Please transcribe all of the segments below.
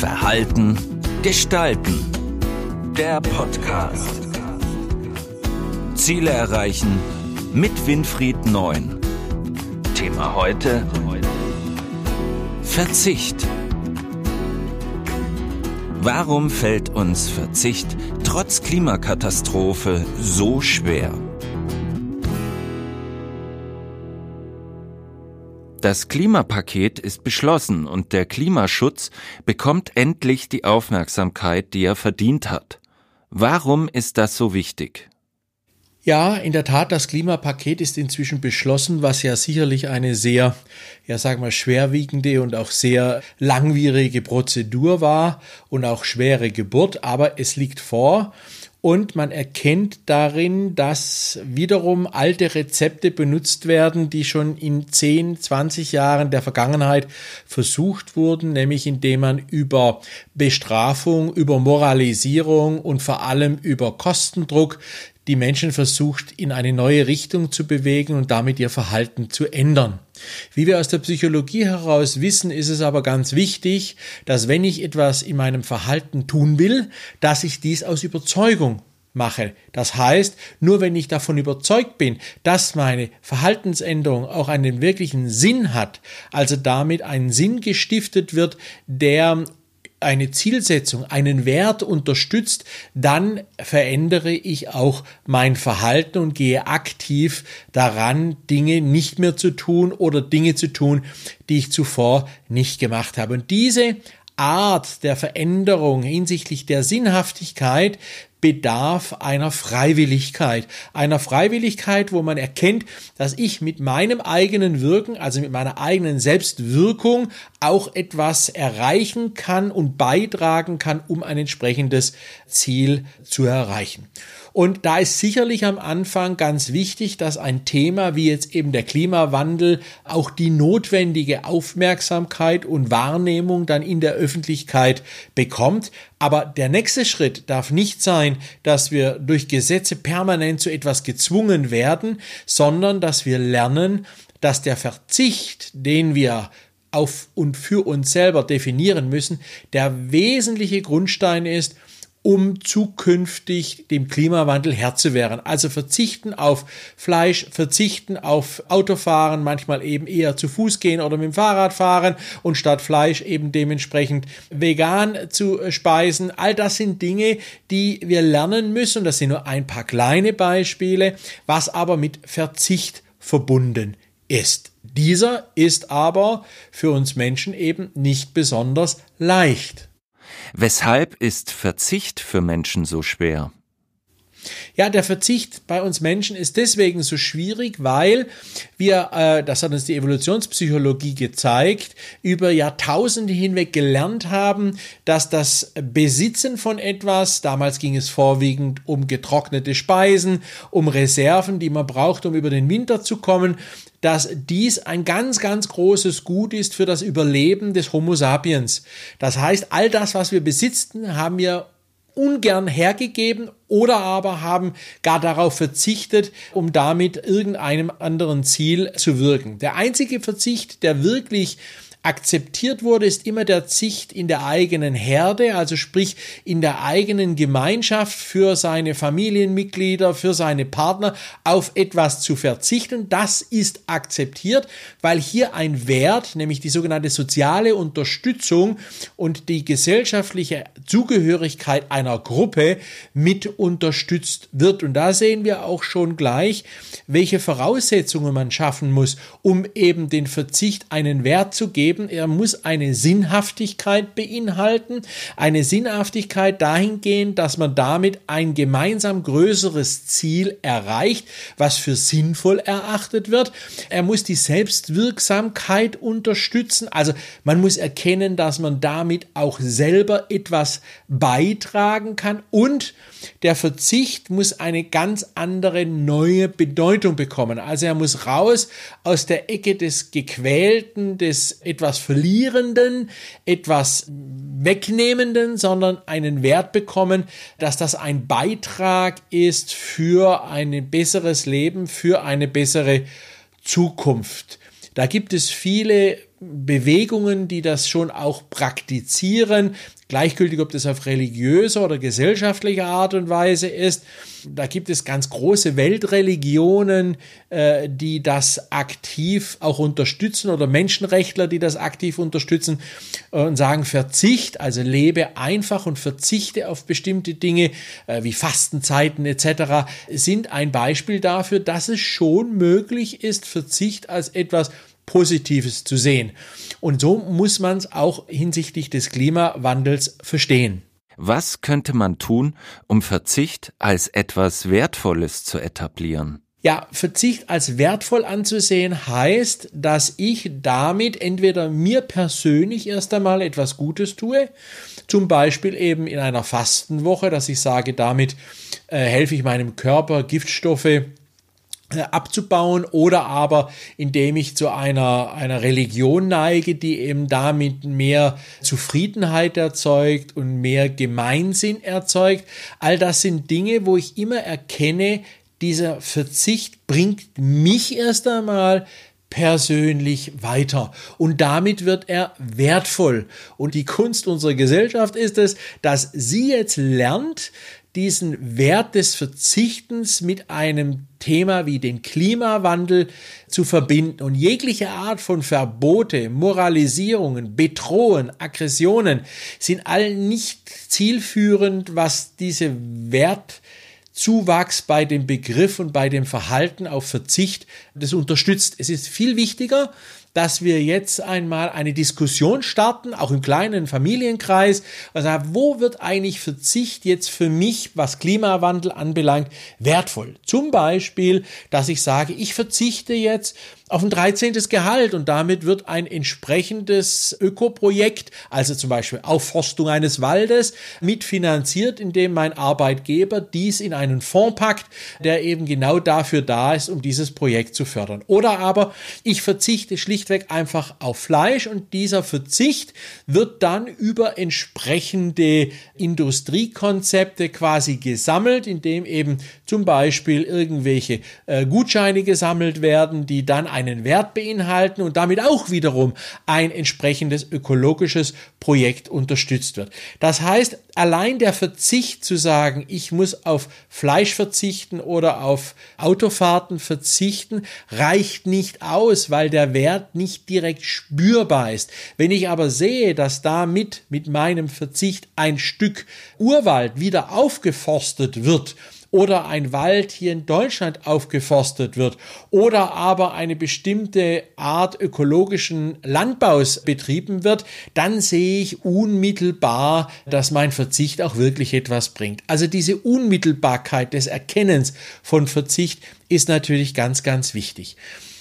Verhalten, Gestalten. Der Podcast. Ziele erreichen mit Winfried Neun. Thema heute Verzicht. Warum fällt uns Verzicht trotz Klimakatastrophe so schwer? Das Klimapaket ist beschlossen und der Klimaschutz bekommt endlich die Aufmerksamkeit, die er verdient hat. Warum ist das so wichtig? Ja, in der Tat, das Klimapaket ist inzwischen beschlossen, was ja sicherlich eine sehr, ja sagen wir, schwerwiegende und auch sehr langwierige Prozedur war und auch schwere Geburt, aber es liegt vor und man erkennt darin, dass wiederum alte Rezepte benutzt werden, die schon in 10, 20 Jahren der Vergangenheit versucht wurden, nämlich indem man über Bestrafung, über Moralisierung und vor allem über Kostendruck die Menschen versucht, in eine neue Richtung zu bewegen und damit ihr Verhalten zu ändern. Wie wir aus der Psychologie heraus wissen, ist es aber ganz wichtig, dass wenn ich etwas in meinem Verhalten tun will, dass ich dies aus Überzeugung mache. Das heißt, nur wenn ich davon überzeugt bin, dass meine Verhaltensänderung auch einen wirklichen Sinn hat, also damit ein Sinn gestiftet wird, der eine Zielsetzung, einen Wert unterstützt, dann verändere ich auch mein Verhalten und gehe aktiv daran, Dinge nicht mehr zu tun oder Dinge zu tun, die ich zuvor nicht gemacht habe. Und diese Art der Veränderung hinsichtlich der Sinnhaftigkeit bedarf einer Freiwilligkeit. Einer Freiwilligkeit, wo man erkennt, dass ich mit meinem eigenen Wirken, also mit meiner eigenen Selbstwirkung auch etwas erreichen kann und beitragen kann, um ein entsprechendes Ziel zu erreichen. Und da ist sicherlich am Anfang ganz wichtig, dass ein Thema wie jetzt eben der Klimawandel auch die notwendige Aufmerksamkeit und Wahrnehmung dann in der Öffentlichkeit bekommt. Aber der nächste Schritt darf nicht sein, dass wir durch Gesetze permanent zu etwas gezwungen werden, sondern dass wir lernen, dass der Verzicht, den wir auf und für uns selber definieren müssen, der wesentliche Grundstein ist, um zukünftig dem Klimawandel Herr zu werden. Also verzichten auf Fleisch, verzichten auf Autofahren, manchmal eben eher zu Fuß gehen oder mit dem Fahrrad fahren und statt Fleisch eben dementsprechend vegan zu speisen. All das sind Dinge, die wir lernen müssen. Das sind nur ein paar kleine Beispiele, was aber mit Verzicht verbunden ist. Dieser ist aber für uns Menschen eben nicht besonders leicht. Weshalb ist Verzicht für Menschen so schwer? Ja, der Verzicht bei uns Menschen ist deswegen so schwierig, weil wir, äh, das hat uns die Evolutionspsychologie gezeigt, über Jahrtausende hinweg gelernt haben, dass das Besitzen von etwas, damals ging es vorwiegend um getrocknete Speisen, um Reserven, die man braucht, um über den Winter zu kommen, dass dies ein ganz, ganz großes Gut ist für das Überleben des Homo sapiens. Das heißt, all das, was wir besitzen, haben wir ungern hergegeben oder aber haben gar darauf verzichtet, um damit irgendeinem anderen Ziel zu wirken. Der einzige Verzicht, der wirklich akzeptiert wurde, ist immer der Zicht in der eigenen Herde, also sprich in der eigenen Gemeinschaft für seine Familienmitglieder, für seine Partner auf etwas zu verzichten. Das ist akzeptiert, weil hier ein Wert, nämlich die sogenannte soziale Unterstützung und die gesellschaftliche Zugehörigkeit einer Gruppe mit unterstützt wird. Und da sehen wir auch schon gleich, welche Voraussetzungen man schaffen muss, um eben den Verzicht einen Wert zu geben, Leben, er muss eine Sinnhaftigkeit beinhalten, eine Sinnhaftigkeit dahingehend, dass man damit ein gemeinsam größeres Ziel erreicht, was für sinnvoll erachtet wird. Er muss die Selbstwirksamkeit unterstützen, also man muss erkennen, dass man damit auch selber etwas beitragen kann und der Verzicht muss eine ganz andere neue Bedeutung bekommen. Also er muss raus aus der Ecke des Gequälten, des etwas Verlierenden, etwas Wegnehmenden, sondern einen Wert bekommen, dass das ein Beitrag ist für ein besseres Leben, für eine bessere Zukunft. Da gibt es viele Bewegungen, die das schon auch praktizieren, gleichgültig ob das auf religiöser oder gesellschaftlicher Art und Weise ist. Da gibt es ganz große Weltreligionen, äh, die das aktiv auch unterstützen oder Menschenrechtler, die das aktiv unterstützen und sagen, Verzicht, also lebe einfach und verzichte auf bestimmte Dinge äh, wie Fastenzeiten etc., sind ein Beispiel dafür, dass es schon möglich ist, Verzicht als etwas Positives zu sehen. Und so muss man es auch hinsichtlich des Klimawandels verstehen. Was könnte man tun, um Verzicht als etwas Wertvolles zu etablieren? Ja, Verzicht als wertvoll anzusehen heißt, dass ich damit entweder mir persönlich erst einmal etwas Gutes tue, zum Beispiel eben in einer Fastenwoche, dass ich sage, damit äh, helfe ich meinem Körper Giftstoffe abzubauen oder aber indem ich zu einer, einer Religion neige, die eben damit mehr Zufriedenheit erzeugt und mehr Gemeinsinn erzeugt. All das sind Dinge, wo ich immer erkenne, dieser Verzicht bringt mich erst einmal persönlich weiter. Und damit wird er wertvoll. Und die Kunst unserer Gesellschaft ist es, dass sie jetzt lernt, diesen Wert des Verzichtens mit einem Thema wie den Klimawandel zu verbinden und jegliche Art von Verbote, Moralisierungen, Bedrohungen, Aggressionen sind all nicht zielführend, was diese Wertzuwachs bei dem Begriff und bei dem Verhalten auf Verzicht das unterstützt. Es ist viel wichtiger, dass wir jetzt einmal eine Diskussion starten, auch im kleinen Familienkreis, also wo wird eigentlich Verzicht jetzt für mich, was Klimawandel anbelangt, wertvoll? Zum Beispiel, dass ich sage, ich verzichte jetzt auf ein 13. Gehalt und damit wird ein entsprechendes Ökoprojekt, also zum Beispiel Aufforstung eines Waldes, mitfinanziert, indem mein Arbeitgeber dies in einen Fonds packt, der eben genau dafür da ist, um dieses Projekt zu fördern. Oder aber ich verzichte schlichtweg einfach auf Fleisch und dieser Verzicht wird dann über entsprechende Industriekonzepte quasi gesammelt, indem eben zum Beispiel irgendwelche äh, Gutscheine gesammelt werden, die dann einen Wert beinhalten und damit auch wiederum ein entsprechendes ökologisches Projekt unterstützt wird. Das heißt, allein der Verzicht zu sagen, ich muss auf Fleisch verzichten oder auf Autofahrten verzichten, reicht nicht aus, weil der Wert nicht direkt spürbar ist. Wenn ich aber sehe, dass damit mit meinem Verzicht ein Stück Urwald wieder aufgeforstet wird, oder ein Wald hier in Deutschland aufgeforstet wird oder aber eine bestimmte Art ökologischen Landbaus betrieben wird, dann sehe ich unmittelbar, dass mein Verzicht auch wirklich etwas bringt. Also diese Unmittelbarkeit des Erkennens von Verzicht ist natürlich ganz, ganz wichtig.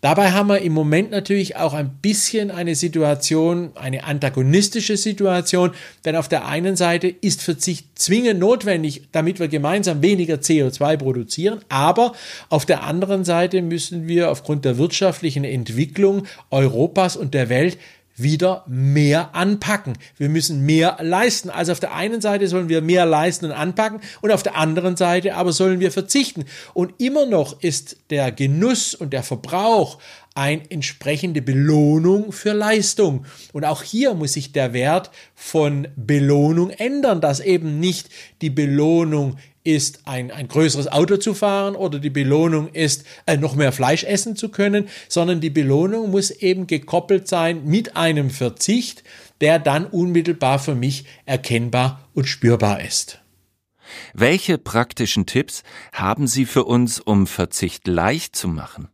Dabei haben wir im Moment natürlich auch ein bisschen eine Situation, eine antagonistische Situation, denn auf der einen Seite ist Verzicht zwingend notwendig, damit wir gemeinsam weniger CO2 produzieren, aber auf der anderen Seite müssen wir aufgrund der wirtschaftlichen Entwicklung Europas und der Welt wieder mehr anpacken. Wir müssen mehr leisten. Also auf der einen Seite sollen wir mehr leisten und anpacken und auf der anderen Seite aber sollen wir verzichten. Und immer noch ist der Genuss und der Verbrauch eine entsprechende Belohnung für Leistung. Und auch hier muss sich der Wert von Belohnung ändern, dass eben nicht die Belohnung ist, ein, ein größeres Auto zu fahren oder die Belohnung ist, äh, noch mehr Fleisch essen zu können, sondern die Belohnung muss eben gekoppelt sein mit einem Verzicht, der dann unmittelbar für mich erkennbar und spürbar ist. Welche praktischen Tipps haben Sie für uns, um Verzicht leicht zu machen?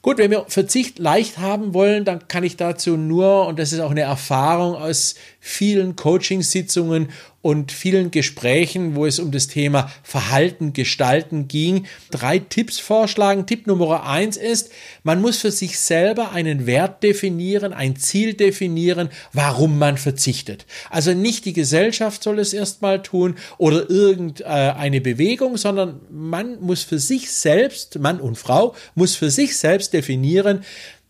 Gut, wenn wir Verzicht leicht haben wollen, dann kann ich dazu nur, und das ist auch eine Erfahrung aus vielen Coachingsitzungen und vielen Gesprächen, wo es um das Thema Verhalten gestalten ging, drei Tipps vorschlagen. Tipp Nummer eins ist, man muss für sich selber einen Wert definieren, ein Ziel definieren, warum man verzichtet. Also nicht die Gesellschaft soll es erstmal tun oder irgendeine Bewegung, sondern man muss für sich selbst, Mann und Frau, muss für sich selbst definieren,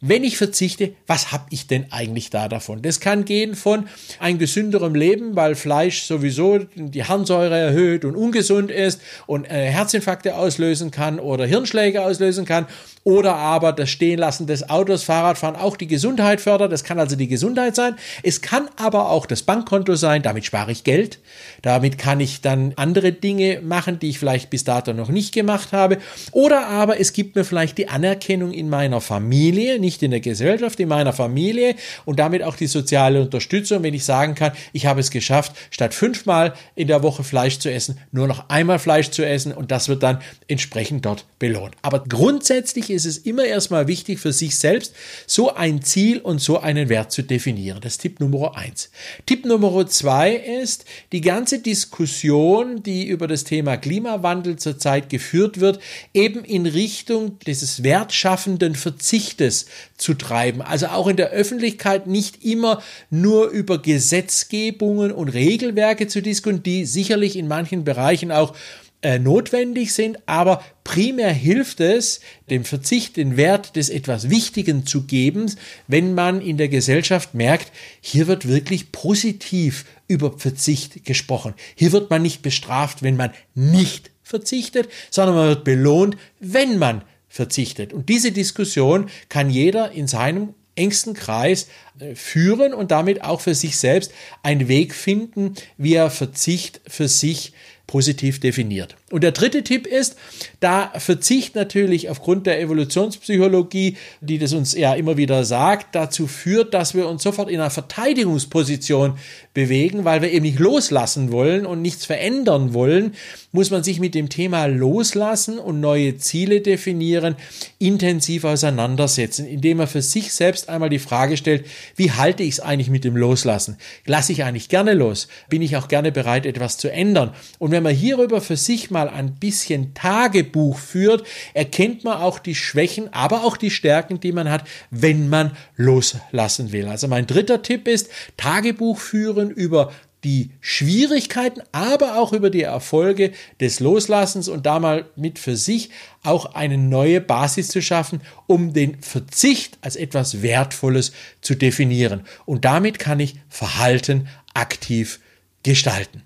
wenn ich verzichte, was habe ich denn eigentlich da davon? Das kann gehen von ein gesünderem Leben, weil Fleisch sowieso die Harnsäure erhöht und ungesund ist und äh, Herzinfarkte auslösen kann oder Hirnschläge auslösen kann oder aber das Stehenlassen des Autos, Fahrradfahren auch die Gesundheit fördert. Das kann also die Gesundheit sein. Es kann aber auch das Bankkonto sein. Damit spare ich Geld. Damit kann ich dann andere Dinge machen, die ich vielleicht bis dato noch nicht gemacht habe. Oder aber es gibt mir vielleicht die Anerkennung in meiner Familie, nicht in der Gesellschaft, in meiner Familie und damit auch die soziale Unterstützung, wenn ich sagen kann, ich habe es geschafft, statt fünfmal in der Woche Fleisch zu essen, nur noch einmal Fleisch zu essen und das wird dann entsprechend dort belohnt. Aber grundsätzlich ist es immer erstmal wichtig für sich selbst, so ein Ziel und so einen Wert zu definieren. Das ist Tipp Nummer eins. Tipp Nummer zwei ist, die ganze Diskussion, die über das Thema Klimawandel zurzeit geführt wird, eben in Richtung dieses wertschaffenden Verzichtes zu treiben. Also auch in der Öffentlichkeit nicht immer nur über Gesetzgebungen und Regelwerke zu diskutieren, die sicherlich in manchen Bereichen auch äh, notwendig sind, aber primär hilft es, dem Verzicht den Wert des etwas Wichtigen zu geben, wenn man in der Gesellschaft merkt, hier wird wirklich positiv über Verzicht gesprochen. Hier wird man nicht bestraft, wenn man nicht verzichtet, sondern man wird belohnt, wenn man verzichtet. Und diese Diskussion kann jeder in seinem engsten Kreis äh, führen und damit auch für sich selbst einen Weg finden, wie er Verzicht für sich positiv definiert. Und der dritte Tipp ist, da Verzicht natürlich aufgrund der Evolutionspsychologie, die das uns ja immer wieder sagt, dazu führt, dass wir uns sofort in einer Verteidigungsposition bewegen, weil wir eben nicht loslassen wollen und nichts verändern wollen, muss man sich mit dem Thema Loslassen und neue Ziele definieren, intensiv auseinandersetzen, indem man für sich selbst einmal die Frage stellt, wie halte ich es eigentlich mit dem Loslassen? Lasse ich eigentlich gerne los? Bin ich auch gerne bereit, etwas zu ändern? Und wenn man hierüber für sich mal ein bisschen Tagebuch führt, erkennt man auch die Schwächen, aber auch die Stärken, die man hat, wenn man loslassen will. Also mein dritter Tipp ist, Tagebuch führen über die Schwierigkeiten, aber auch über die Erfolge des Loslassens und da mal mit für sich auch eine neue Basis zu schaffen, um den Verzicht als etwas Wertvolles zu definieren. Und damit kann ich Verhalten aktiv gestalten.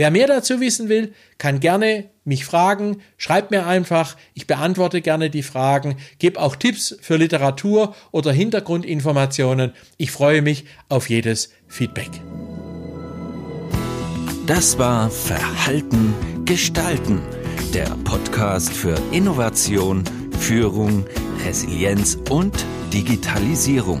Wer mehr dazu wissen will, kann gerne mich fragen, schreibt mir einfach, ich beantworte gerne die Fragen, gebe auch Tipps für Literatur oder Hintergrundinformationen. Ich freue mich auf jedes Feedback. Das war Verhalten gestalten, der Podcast für Innovation, Führung, Resilienz und Digitalisierung.